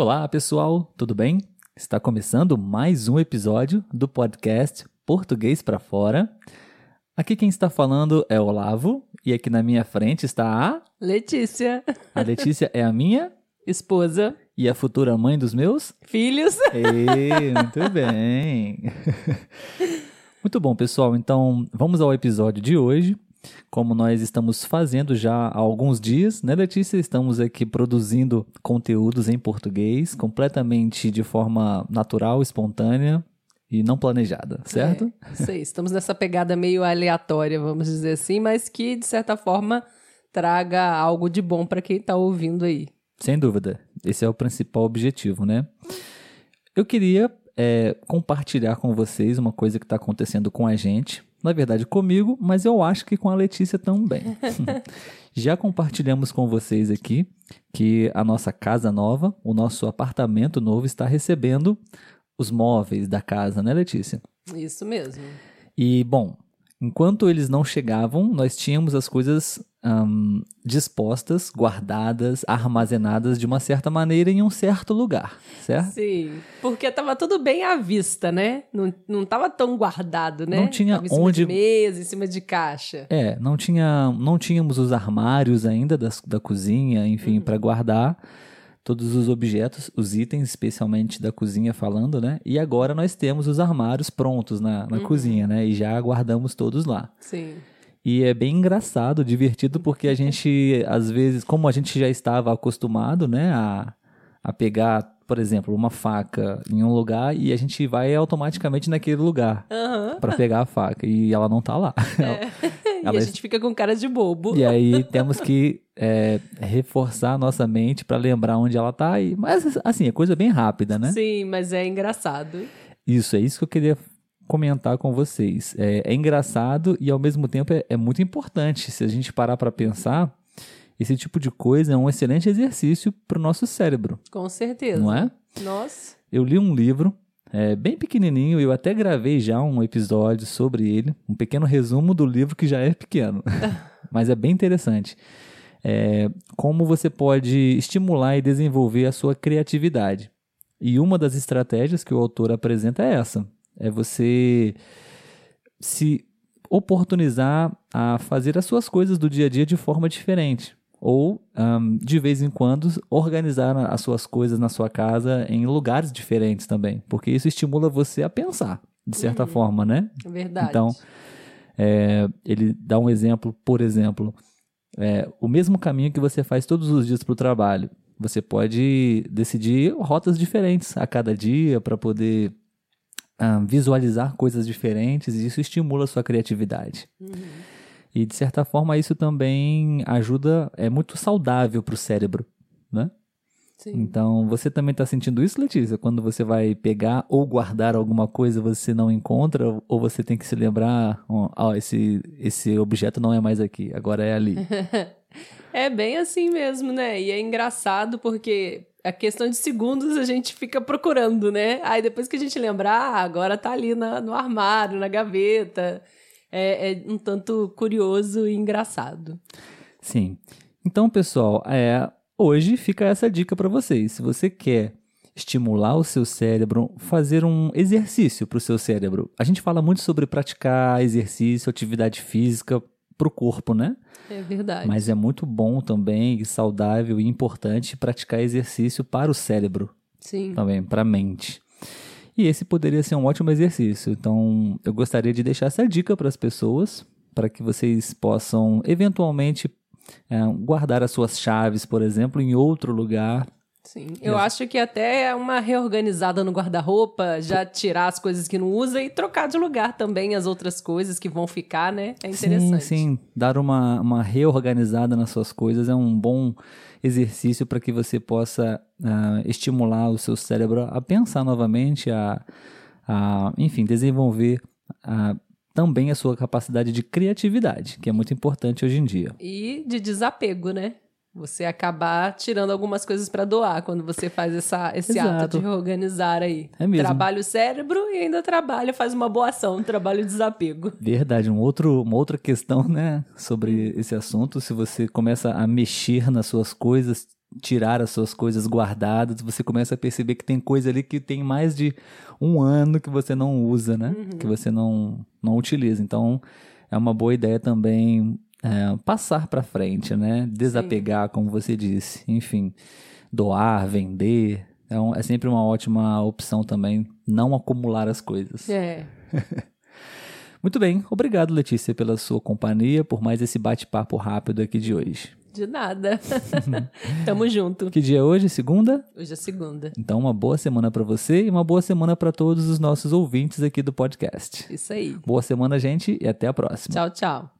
Olá, pessoal, tudo bem? Está começando mais um episódio do podcast Português para Fora. Aqui quem está falando é Olavo e aqui na minha frente está a Letícia, a Letícia é a minha esposa, e a futura mãe dos meus filhos. Ei, muito bem. Muito bom, pessoal. Então, vamos ao episódio de hoje. Como nós estamos fazendo já há alguns dias, né, Letícia? Estamos aqui produzindo conteúdos em português, completamente de forma natural, espontânea e não planejada, certo? É, isso aí. Estamos nessa pegada meio aleatória, vamos dizer assim, mas que, de certa forma, traga algo de bom para quem está ouvindo aí. Sem dúvida. Esse é o principal objetivo, né? Eu queria é, compartilhar com vocês uma coisa que está acontecendo com a gente. Na verdade, comigo, mas eu acho que com a Letícia também. Já compartilhamos com vocês aqui que a nossa casa nova, o nosso apartamento novo, está recebendo os móveis da casa, né, Letícia? Isso mesmo. E, bom, enquanto eles não chegavam, nós tínhamos as coisas um, dispostas, guardadas, armazenadas de uma certa maneira em um certo lugar, certo? Sim, porque estava tudo bem à vista, né? Não, não tava tão guardado, né? Não tinha tava em cima onde de mesa, em cima de caixa. É, não tinha, não tínhamos os armários ainda das, da cozinha, enfim, Uhum. para guardar todos os objetos, os itens, especialmente da cozinha falando, né? E agora nós temos os armários prontos na, Uhum. na cozinha, né? E já guardamos todos lá. Sim. E é bem engraçado, divertido, porque a gente, às vezes, como a gente já estava acostumado, né, a, a pegar, por exemplo, uma faca em um lugar e a gente vai automaticamente naquele lugar Aham. para pegar a faca e ela não tá lá. E Ela a gente fica com cara de bobo. E aí temos que é, reforçar a nossa mente para lembrar onde ela tá. E, mas assim, é coisa bem rápida, né? Sim, mas é engraçado. Isso, é isso que eu queria comentar com vocês. É, é engraçado e ao mesmo tempo é, é muito importante. Se a gente parar para pensar, esse tipo de coisa é um excelente exercício para o nosso cérebro, Com certeza. não é? Nossa. Eu li um livro é, bem pequenininho, eu até gravei já um episódio sobre ele, um pequeno resumo do livro que já é pequeno, mas é bem interessante. É, como você pode estimular e desenvolver a sua criatividade. E uma das estratégias que o autor apresenta é essa: é você se oportunizar a fazer as suas coisas do dia a dia de forma diferente. Ou, ahm, de vez em quando, organizar as suas coisas na sua casa em lugares diferentes também. Porque isso estimula você a pensar, de certa forma, né? Verdade. Então, é, ele dá um exemplo, por exemplo, é, o mesmo caminho que você faz todos os dias para o trabalho. Você pode decidir rotas diferentes a cada dia para poder ah, visualizar coisas diferentes e isso estimula a sua criatividade. E de certa forma isso também ajuda, é muito saudável para o cérebro, né? Sim. Então, você também está sentindo isso, Letícia? Quando você vai pegar ou guardar alguma coisa, você não encontra, ou você tem que se lembrar, ó, ó, esse, esse objeto não é mais aqui, agora é ali. É bem assim mesmo, né? E é engraçado porque a questão de segundos a gente fica procurando, né? Aí depois que a gente lembrar, ah, agora tá ali na- no armário, na gaveta. É, é um tanto curioso e engraçado. Sim. Então, pessoal, é, hoje fica essa dica para vocês. Se você quer estimular o seu cérebro, fazer um exercício para o seu cérebro. A gente fala muito sobre praticar exercício, atividade física para o corpo, né? É verdade. Mas é muito bom também, e saudável e importante praticar exercício para o cérebro Sim. também, para a mente. E esse poderia ser um ótimo exercício. Então, eu gostaria de deixar essa dica para as pessoas, para que vocês possam eventualmente é, guardar as suas chaves, por exemplo, em outro lugar. Sim. Eu acho que até é uma reorganizada no guarda-roupa, já tirar as coisas que não usa e trocar de lugar também as outras coisas que vão ficar, né? É interessante. Sim, sim. Dar uma, uma reorganizada nas suas coisas é um bom exercício para que você possa ah, estimular o seu cérebro a pensar novamente, a, a enfim, desenvolver ah, também a sua capacidade de criatividade, que é muito importante hoje em dia. E de desapego, né? Você acabar tirando algumas coisas para doar quando você faz essa, esse ato Exato. de reorganizar aí. É mesmo. Trabalha o cérebro e ainda trabalha, faz uma boa ação, trabalho de desapego. Verdade, um outro, uma outra questão, né, sobre esse assunto, se você começa a mexer nas suas coisas, tirar as suas coisas guardadas, você começa a perceber que tem coisa ali que tem mais de um ano que você não usa, né? Uhum. Que você não, não utiliza. Então, é uma boa ideia também é, passar para frente, né? Desapegar, como você disse. Enfim, doar, vender. É, é sempre uma ótima opção também não acumular as coisas. É. Muito bem, obrigado Letícia pela sua companhia, por mais esse bate-papo rápido aqui de hoje. De nada. Tamo junto. Que dia é hoje? Segunda? Hoje é segunda. Então, uma boa semana para você e uma boa semana para todos os nossos ouvintes aqui do podcast. Isso aí. Boa semana, gente, e até a próxima. Tchau, tchau.